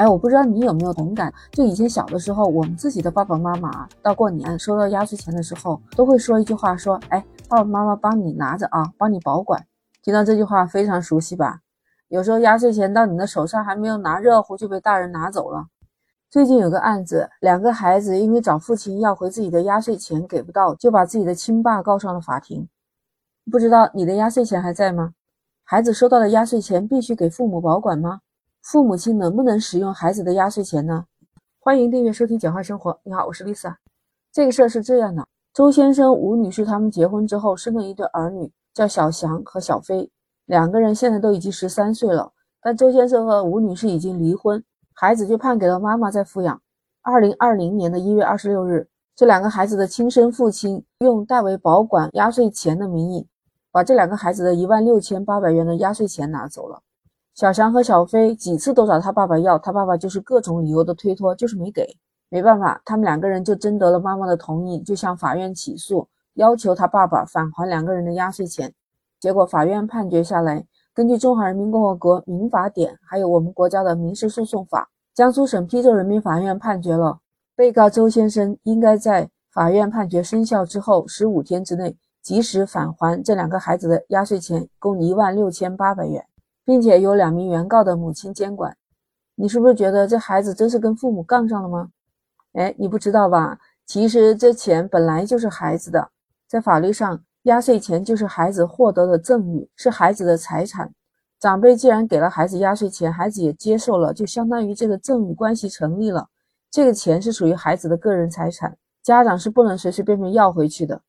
哎，我不知道你有没有同感？就以前小的时候，我们自己的爸爸妈妈到过年收到压岁钱的时候，都会说一句话，说：“哎，爸爸妈妈帮你拿着啊，帮你保管。”听到这句话非常熟悉吧？有时候压岁钱到你的手上还没有拿热乎，就被大人拿走了。最近有个案子，两个孩子因为找父亲要回自己的压岁钱给不到，就把自己的亲爸告上了法庭。不知道你的压岁钱还在吗？孩子收到的压岁钱必须给父母保管吗？父母亲能不能使用孩子的压岁钱呢？欢迎订阅收听《简化生活》。你好，我是 Lisa。这个事儿是这样的：周先生、吴女士他们结婚之后生了一对儿女，叫小翔和小飞。两个人现在都已经十三岁了，但周先生和吴女士已经离婚。孩子就判给了妈妈在抚养。二零二零年的一月二十六日，这两个孩子的亲生父亲用代为保管压岁钱的名义，把这两个孩子的一万六千八百元的压岁钱拿走了。小翔和小飞几次都找他爸爸要，他爸爸就是各种理由的推脱，就是没给。没办法，他们两个人就征得了妈妈的同意，就向法院起诉，要求他爸爸返还两个人的压岁钱。结果法院判决下来。根据《中华人民共和国民法典》，还有我们国家的民事诉讼法，江苏省邳州人民法院判决了，被告周先生应该在法院判决生效之后十五天之内，及时返还这两个孩子的压岁钱，共一万六千八百元，并且由两名原告的母亲监管。你是不是觉得这孩子真是跟父母杠上了吗？哎，你不知道吧？其实这钱本来就是孩子的，在法律上。压岁钱就是孩子获得的赠与，是孩子的财产。长辈既然给了孩子压岁钱，孩子也接受了，就相当于这个赠与关系成立了。这个钱是属于孩子的个人财产，家长是不能随随便便要回去的。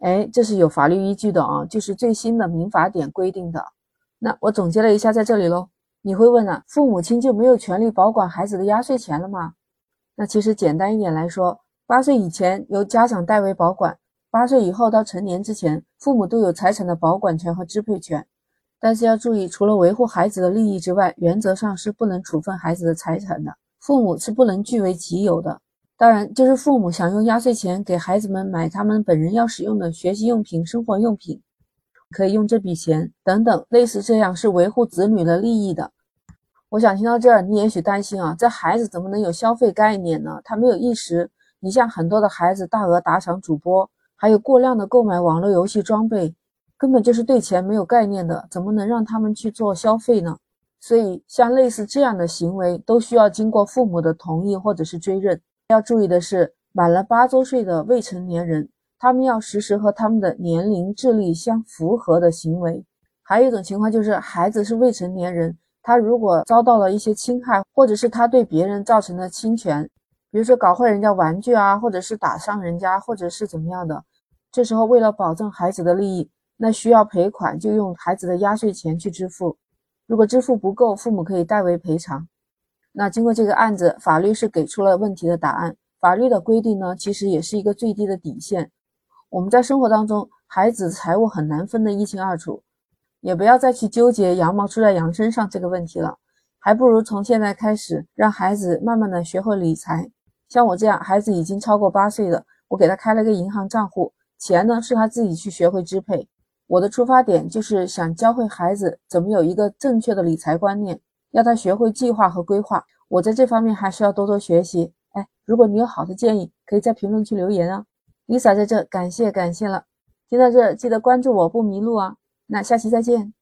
哎，这是有法律依据的啊，就是最新的民法典规定的。那我总结了一下，在这里喽。你会问了，父母亲就没有权利保管孩子的压岁钱了吗？那其实简单一点来说，八岁以前由家长代为保管。八岁以后到成年之前，父母都有财产的保管权和支配权。但是要注意，除了维护孩子的利益之外，原则上是不能处分孩子的财产的。父母是不能据为己有的。当然，就是父母想用压岁钱给孩子们买他们本人要使用的学习用品、生活用品，可以用这笔钱等等，类似这样是维护子女的利益的。我想听到这儿，你也许担心啊，这孩子怎么能有消费概念呢？他没有意识。你像很多的孩子大额打赏主播。还有过量的购买网络游戏装备，根本就是对钱没有概念的，怎么能让他们去做消费呢？所以，像类似这样的行为，都需要经过父母的同意或者是追认。要注意的是，满了八周岁的未成年人，他们要实施和他们的年龄、智力相符合的行为。还有一种情况就是，孩子是未成年人，他如果遭到了一些侵害，或者是他对别人造成的侵权。比如说搞坏人家玩具啊，或者是打伤人家，或者是怎么样的，这时候为了保证孩子的利益，那需要赔款就用孩子的压岁钱去支付。如果支付不够，父母可以代为赔偿。那经过这个案子，法律是给出了问题的答案。法律的规定呢，其实也是一个最低的底线。我们在生活当中，孩子财务很难分得一清二楚，也不要再去纠结羊毛出在羊身上这个问题了，还不如从现在开始，让孩子慢慢的学会理财。像我这样，孩子已经超过八岁的，我给他开了个银行账户，钱呢是他自己去学会支配。我的出发点就是想教会孩子怎么有一个正确的理财观念，要他学会计划和规划。我在这方面还是要多多学习。哎，如果你有好的建议，可以在评论区留言啊。Lisa 在这，感谢感谢了。听到这，记得关注我不迷路啊。那下期再见。